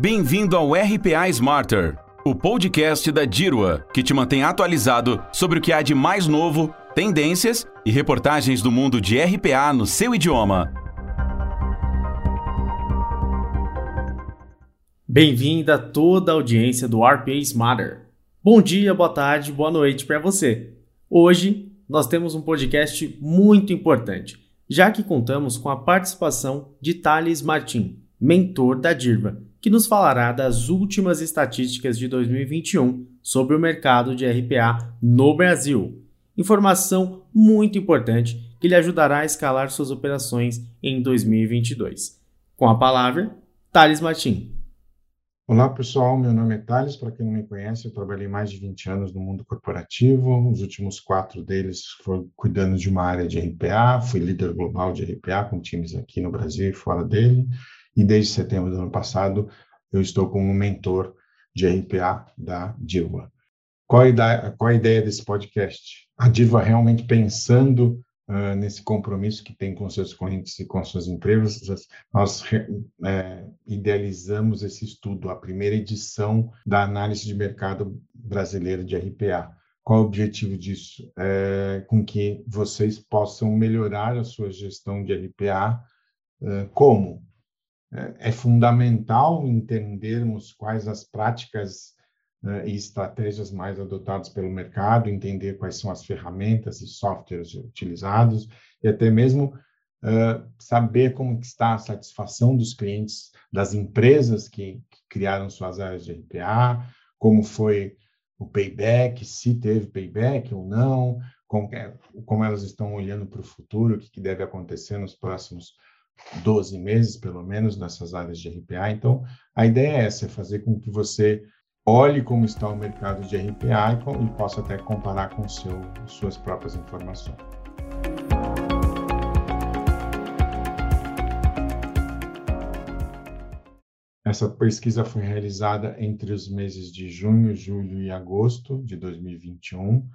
Bem-vindo ao RPA Smarter, o podcast da Dirwa, que te mantém atualizado sobre o que há de mais novo, tendências e reportagens do mundo de RPA no seu idioma. Bem-vinda toda a audiência do RPA Smarter. Bom dia, boa tarde, boa noite para você. Hoje nós temos um podcast muito importante, já que contamos com a participação de Thales Martin, mentor da Dirva, que nos falará das últimas estatísticas de 2021 sobre o mercado de RPA no Brasil. Informação muito importante que lhe ajudará a escalar suas operações em 2022. Com a palavra, Thales Martin. Olá, pessoal. Meu nome é Thales. Para quem não me conhece, eu trabalhei mais de 20 anos no mundo corporativo. Os últimos quatro deles foram cuidando de uma área de RPA. Fui líder global de RPA com times aqui no Brasil e fora dele e desde setembro do ano passado eu estou como mentor de RPA da Dirva. Qual a ideia, qual a ideia desse podcast? A Dirva realmente pensando uh, nesse compromisso que tem com seus clientes e com suas empresas, nós é, idealizamos esse estudo, a primeira edição da análise de mercado brasileira de RPA. Qual o objetivo disso? É, com que vocês possam melhorar a sua gestão de RPA. Uh, como? É, é fundamental entendermos quais as práticas né, e estratégias mais adotadas pelo mercado, entender quais são as ferramentas e softwares utilizados e até mesmo uh, saber como está a satisfação dos clientes das empresas que, que criaram suas áreas de RPA, como foi o payback, se teve payback ou não, como, é, como elas estão olhando para o futuro, o que, que deve acontecer nos próximos 12 meses, pelo menos, nessas áreas de RPA. Então, a ideia é essa, é fazer com que você olhe como está o mercado de RPA e, e possa até comparar com seu, suas próprias informações. Essa pesquisa foi realizada entre os meses de junho, julho e agosto de 2021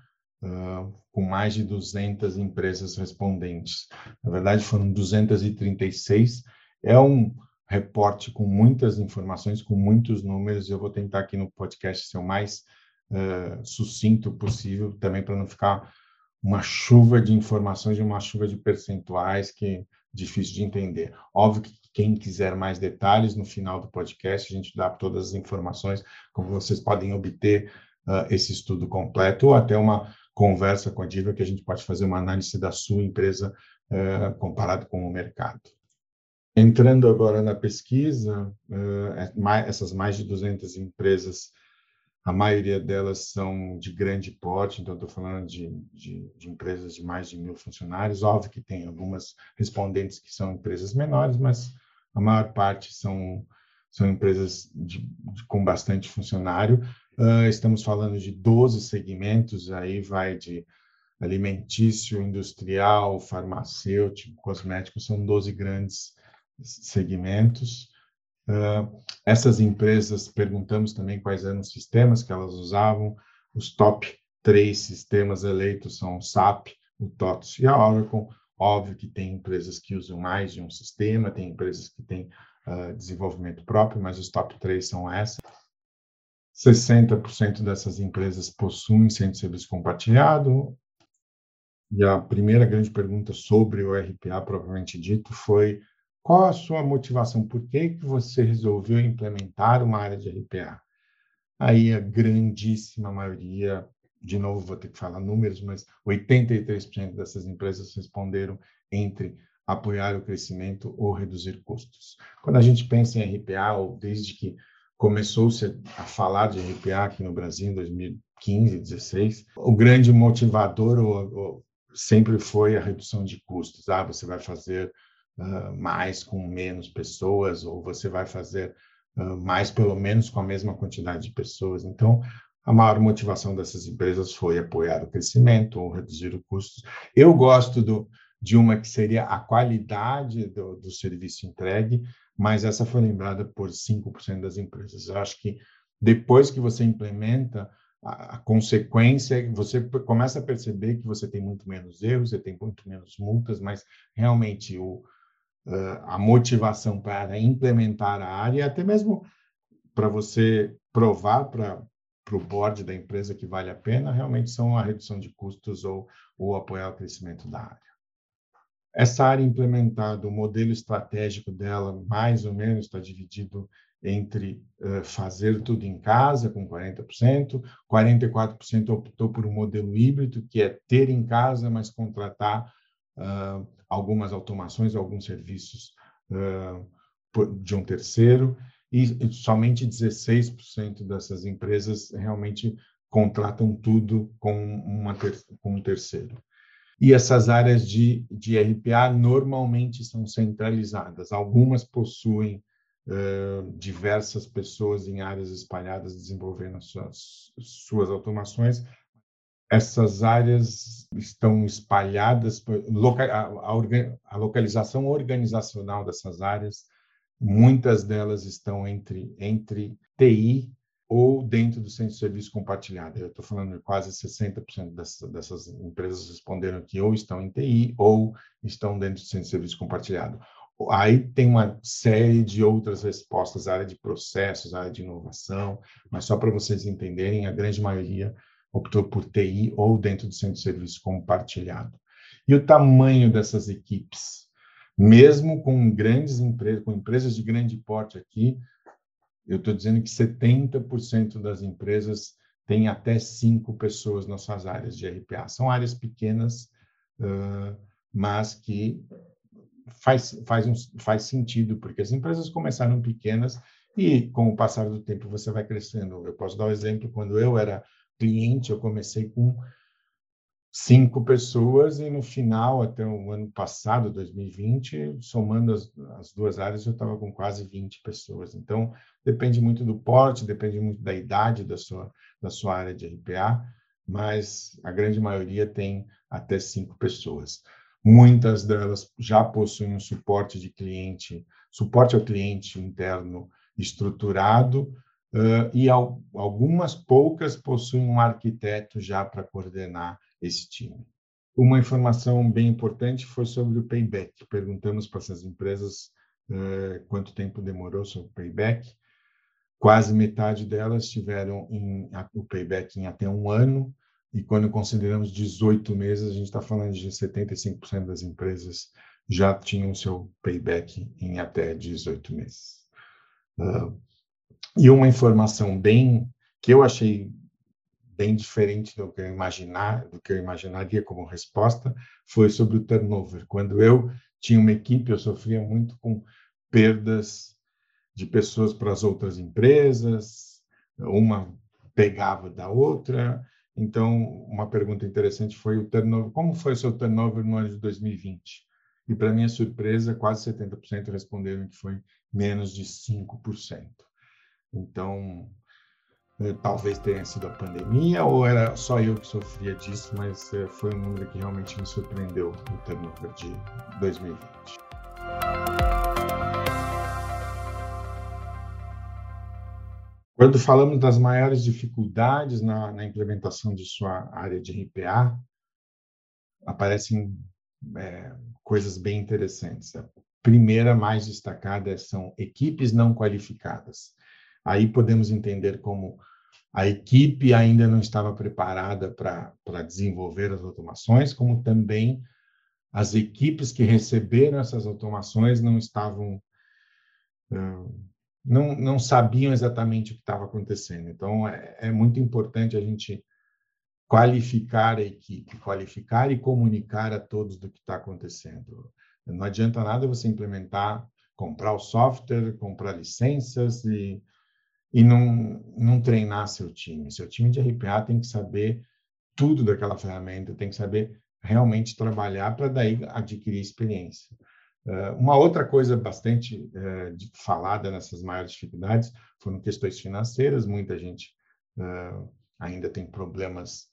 com mais de 200 empresas respondentes. Na verdade, foram 236. É um reporte com muitas informações, com muitos números. Eu vou tentar aqui no podcast ser o mais uh, sucinto possível, também para não ficar uma chuva de informações e uma chuva de percentuais que é difícil de entender. Óbvio que quem quiser mais detalhes, no final do podcast a gente dá todas as informações, como vocês podem obter uh, esse estudo completo, ou até uma conversa com a Diva que a gente pode fazer uma análise da sua empresa uh, comparado com o mercado. Entrando agora na pesquisa, uh, essas mais de 200 empresas, a maioria delas são de grande porte, então estou falando de, de, de, empresas de mais de mil funcionários. Óbvio que tem algumas respondentes que são empresas menores, mas a maior parte são, são empresas de, com bastante funcionário. Uh, estamos falando de 12 segmentos, aí vai de alimentício, industrial, farmacêutico, cosmético, são 12 grandes segmentos. Uh, essas empresas, perguntamos também quais eram os sistemas que elas usavam. Os top três sistemas eleitos são o SAP, o TOTS e a Oracle. Óbvio que tem empresas que usam mais de um sistema, tem empresas que têm uh, desenvolvimento próprio, mas os top três são essas. 60% dessas empresas possuem centro de serviço compartilhado. E a primeira grande pergunta sobre o RPA, propriamente dito, foi qual a sua motivação? Por que, que você resolveu implementar uma área de RPA? Aí a grandíssima maioria, de novo vou ter que falar números, mas 83% dessas empresas responderam entre apoiar o crescimento ou reduzir custos. Quando a gente pensa em RPA, ou desde que começou-se a falar de RPA aqui no Brasil em 2015, 2016. O grande motivador sempre foi a redução de custos. Ah, você vai fazer uh, mais com menos pessoas, ou você vai fazer uh, mais pelo menos com a mesma quantidade de pessoas. Então, a maior motivação dessas empresas foi apoiar o crescimento ou reduzir os custos. Eu gosto do, de uma que seria a qualidade do, do serviço entregue, mas essa foi lembrada por 5% das empresas. Eu acho que depois que você implementa, a, a consequência, você começa a perceber que você tem muito menos erros, você tem muito menos multas, mas realmente o, uh, a motivação para implementar a área, até mesmo para você provar para para o board da empresa que vale a pena, realmente são a redução de custos ou, ou apoiar o crescimento da área. Essa área implementada, o modelo estratégico dela, mais ou menos, está dividido entre uh, fazer tudo em casa, com 40%, 44% optou por um modelo híbrido, que é ter em casa, mas contratar uh, algumas automações, alguns serviços uh, de um terceiro, e somente 16% dessas empresas realmente contratam tudo com, uma ter, com um terceiro. E essas áreas de, de RPA normalmente são centralizadas. Algumas possuem uh, diversas pessoas em áreas espalhadas desenvolvendo suas, suas automações. Essas áreas estão espalhadas, a, a, a localização organizacional dessas áreas Muitas delas estão entre, entre TI ou dentro do centro de serviço compartilhado. Eu estou falando de quase 60% dessas, dessas empresas responderam que ou estão em TI ou estão dentro do centro de serviço compartilhado. Aí tem uma série de outras respostas, área de processos, área de inovação, mas só para vocês entenderem, a grande maioria optou por TI ou dentro do centro de serviço compartilhado. E o tamanho dessas equipes? Mesmo com grandes empresas, com empresas de grande porte aqui, eu estou dizendo que 70% das empresas têm até cinco pessoas nas suas áreas de RPA. São áreas pequenas, uh, mas que faz, faz, um, faz sentido, porque as empresas começaram pequenas e, com o passar do tempo, você vai crescendo. Eu posso dar um exemplo, quando eu era cliente, eu comecei com cinco pessoas e no final, até o ano passado, 2020, somando as, as duas áreas, eu estava com quase 20 pessoas. Então, depende muito do porte, depende muito da idade da sua, da sua área de RPA, mas a grande maioria tem até cinco pessoas. Muitas delas já possuem um suporte de cliente, suporte ao cliente interno estruturado, uh, e al algumas poucas possuem um arquiteto já para coordenar esse time. Uma informação bem importante foi sobre o payback. Perguntamos para essas empresas uh, quanto tempo demorou sobre o payback. Quase metade delas tiveram em, o payback em até um ano, e quando consideramos 18 meses, a gente está falando de 75% das empresas já tinham seu payback em até 18 meses. Uh, e uma informação bem que eu achei bem diferente do que eu imaginar, do que eu imaginaria como resposta, foi sobre o turnover. Quando eu tinha uma equipe, eu sofria muito com perdas de pessoas para as outras empresas, uma pegava da outra. Então, uma pergunta interessante foi o turnover. Como foi o seu turnover no ano de 2020? E, para minha surpresa, quase 70% responderam que foi menos de 5%. Então, talvez tenha sido a pandemia ou era só eu que sofria disso, mas eh, foi um número que realmente me surpreendeu no turnover de 2020. Quando falamos das maiores dificuldades na, na implementação de sua área de RPA, aparecem é, coisas bem interessantes. A primeira mais destacada são equipes não qualificadas. Aí podemos entender como a equipe ainda não estava preparada para desenvolver as automações, como também as equipes que receberam essas automações não estavam não, não sabiam exatamente o que estava acontecendo. Então, é, é muito importante a gente qualificar a equipe, qualificar e comunicar a todos do que está acontecendo. Não adianta nada você implementar, comprar o software, comprar licenças e e não, não treinar seu time. Seu time de RPA tem que saber tudo daquela ferramenta, tem que saber realmente trabalhar para daí adquirir experiência. Uh, uma outra coisa bastante uh, falada nessas maiores dificuldades foram questões financeiras. Muita gente uh, ainda tem problemas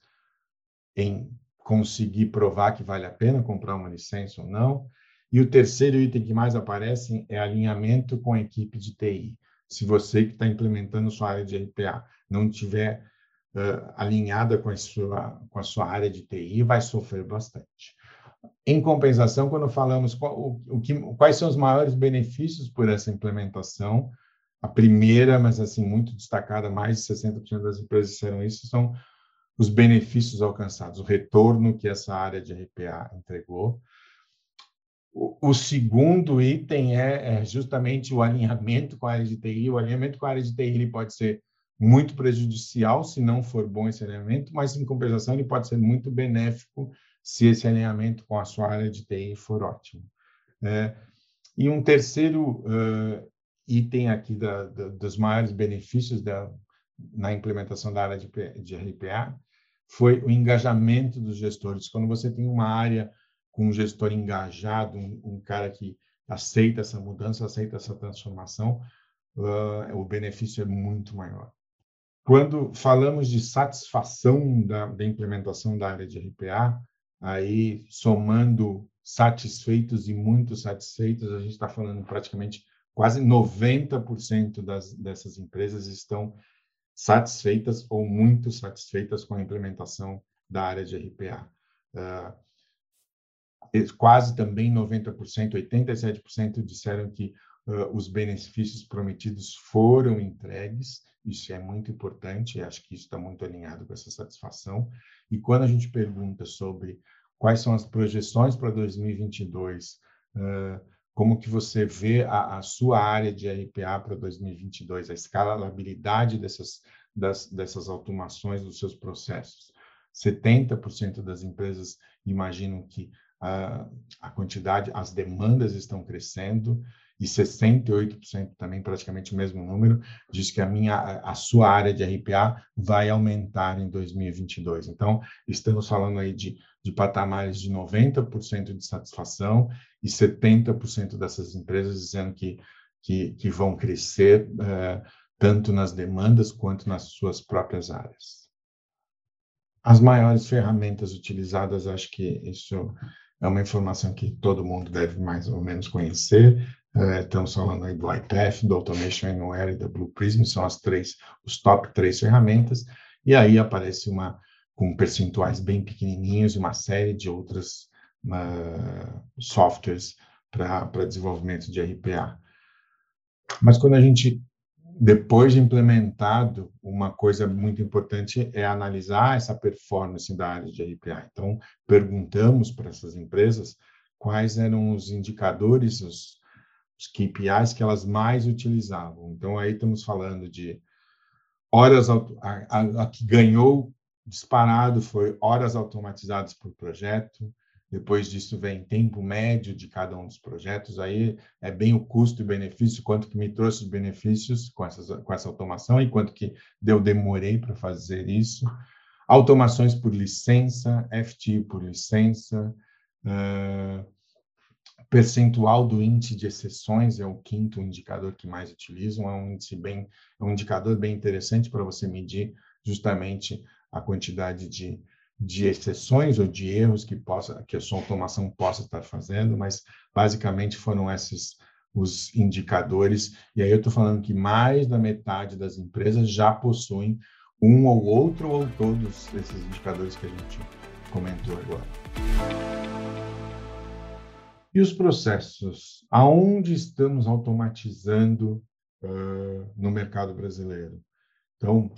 em conseguir provar que vale a pena comprar uma licença ou não. E o terceiro item que mais aparece é alinhamento com a equipe de TI se você que está implementando sua área de RPA não tiver uh, alinhada com a, sua, com a sua área de TI, vai sofrer bastante. Em compensação, quando falamos qual, o, o que, quais são os maiores benefícios por essa implementação, a primeira, mas assim muito destacada, mais de 60% das empresas disseram isso, são os benefícios alcançados, o retorno que essa área de RPA entregou. O, segundo item é, é, justamente o alinhamento com a área de TI. O alinhamento com a área de TI ele pode ser muito prejudicial se não for bom esse alinhamento, mas em compensação ele pode ser muito benéfico se esse alinhamento com a sua área de TI for ótimo. É, e um terceiro uh, item aqui da, da, dos maiores benefícios da, na implementação da área de, de RPA foi o engajamento dos gestores. Quando você tem uma área com um gestor engajado, um, um cara que aceita essa mudança, aceita essa transformação, uh, o benefício é muito maior. Quando falamos de satisfação da, da implementação da área de RPA, aí somando satisfeitos e muito satisfeitos, a gente está falando praticamente quase 90% das, dessas empresas estão satisfeitas ou muito satisfeitas com a implementação da área de RPA. Uh, quase também 90%, 87% disseram que uh, os benefícios prometidos foram entregues. Isso é muito importante, acho que isso está muito alinhado com essa satisfação. E quando a gente pergunta sobre quais são as projeções para 2022, uh, como que você vê a, a sua área de RPA para 2022, a escalabilidade dessas, das, dessas automações dos seus processos. 70% das empresas imaginam que a, a quantidade, as demandas estão crescendo e 68% também, praticamente o mesmo número, diz que a minha, a sua área de RPA vai aumentar em 2022. Então, estamos falando aí de, de patamares de 90% de satisfação e 70% dessas empresas dizendo que, que, que vão crescer uh, tanto nas demandas quanto nas suas próprias áreas. As maiores ferramentas utilizadas, acho que isso é uma informação que todo mundo deve mais ou menos conhecer. É, estamos falando aí do iPath, do Automation Anywhere e da Blue Prism, são as três, os top três ferramentas, e aí aparece uma com percentuais bem pequenininhos e uma série de outras uh, softwares para desenvolvimento de RPA. Mas quando a gente, depois de implementado, uma coisa muito importante é analisar essa performance da área de RPA. Então, perguntamos para essas empresas quais eram os indicadores, os, os KPIs que elas mais utilizavam. Então, aí estamos falando de horas, a, a, a que ganhou disparado foi horas automatizadas por projeto, depois disso vem tempo médio de cada um dos projetos, aí é bem o custo e benefício, quanto que me trouxe de benefícios com, essas, com essa automação e quanto que eu demorei para fazer isso. Automações por licença, FT por licença, uh, percentual do índice de exceções é o quinto indicador que mais utilizam, é um índice bem, é um indicador bem interessante para você medir justamente a quantidade de, de exceções ou de erros que possa que a sua automação possa estar fazendo, mas basicamente foram esses os indicadores. E aí eu estou falando que mais da metade das empresas já possuem um ou outro ou todos esses indicadores que a gente comentou agora. E os processos? Aonde estamos automatizando uh, no mercado brasileiro? Então,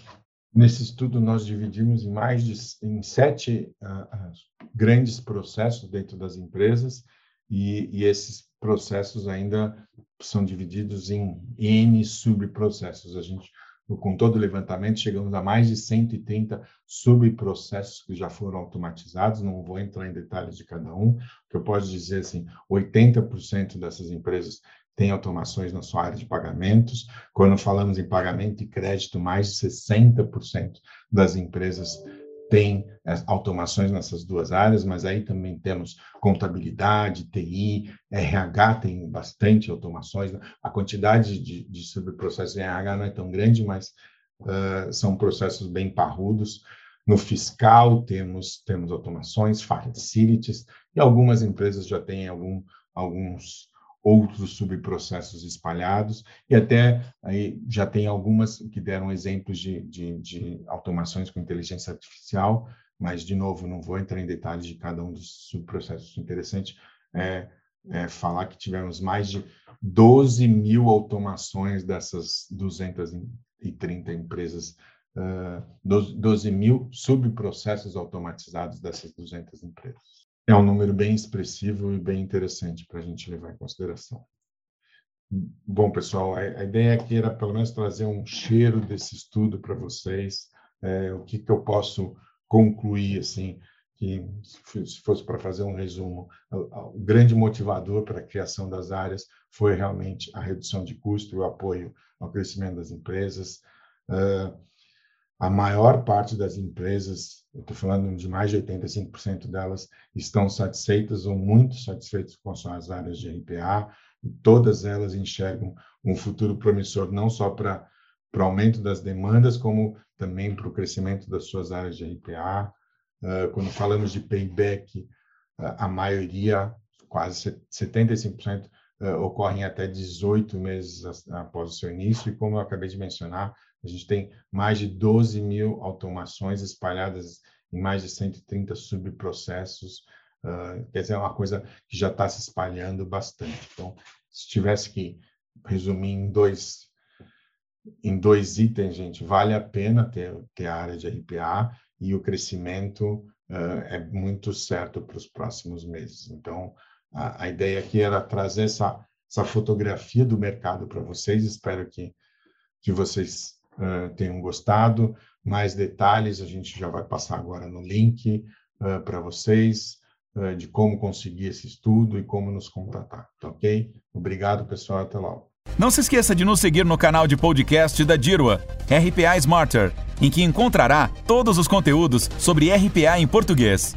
nesse estudo nós dividimos em mais de em sete uh, grandes processos dentro das empresas e, e, esses processos ainda são divididos em n subprocessos. A gente com todo o levantamento, chegamos a mais de 130 subprocessos que já foram automatizados, não vou entrar em detalhes de cada um, o que eu posso dizer assim, 80% dessas empresas têm automações na sua área de pagamentos. Quando falamos em pagamento e crédito, mais de 60% das empresas tem é, automações nessas duas áreas, mas aí também temos contabilidade, TI, RH tem bastante automações. Né? A quantidade de, de subprocessos em RH não é tão grande, mas uh, são processos bem parrudos. No fiscal temos temos automações, facilities, e algumas empresas já têm algum, alguns outros subprocessos espalhados, e até aí já tem algumas que deram exemplos de, de, de, automações com inteligência artificial, mas, de novo, não vou entrar em detalhes de cada um dos subprocessos. Interessante é é, falar que tivemos mais de 12 mil automações dessas 230 empresas, uh, 12, 12 mil subprocessos automatizados dessas 200 empresas. É um número bem expressivo e bem interessante para a gente levar em consideração. Bom, pessoal, a, ideia aqui era pelo menos trazer um cheiro desse estudo para vocês, é, o que, que eu posso concluir, assim, que se fosse para fazer um resumo, o grande motivador para a criação das áreas foi realmente a redução de custo e o apoio ao crescimento das empresas. Uh, a maior parte das empresas, eu estou falando de mais de 85% delas, estão satisfeitas ou muito satisfeitas com suas áreas de RPA, e todas elas enxergam um futuro promissor não só para o aumento das demandas, como também para o crescimento das suas áreas de RPA. Uh, quando falamos de payback, uh, a maioria, quase 75%, uh, ocorrem até 18 meses após o seu início, e como eu acabei de mencionar, a gente tem mais de 12 mil automações espalhadas em mais de 130 subprocessos, uh, quer dizer, é uma coisa que já está se espalhando bastante. Então, se tivesse que resumir em dois, em dois itens, gente, vale a pena ter, ter a área de RPA e o crescimento uh, é muito certo para os próximos meses. Então, a, a ideia aqui era trazer essa, essa fotografia do mercado para vocês, espero que, que vocês uh, tenham gostado. Mais detalhes a gente já vai passar agora no link uh, para vocês uh, de como conseguir esse estudo e como nos contatar, tá ok? Obrigado, pessoal, até logo. Não se esqueça de nos seguir no canal de podcast da Dirwa, RPA Smarter, em que encontrará todos os conteúdos sobre RPA em português.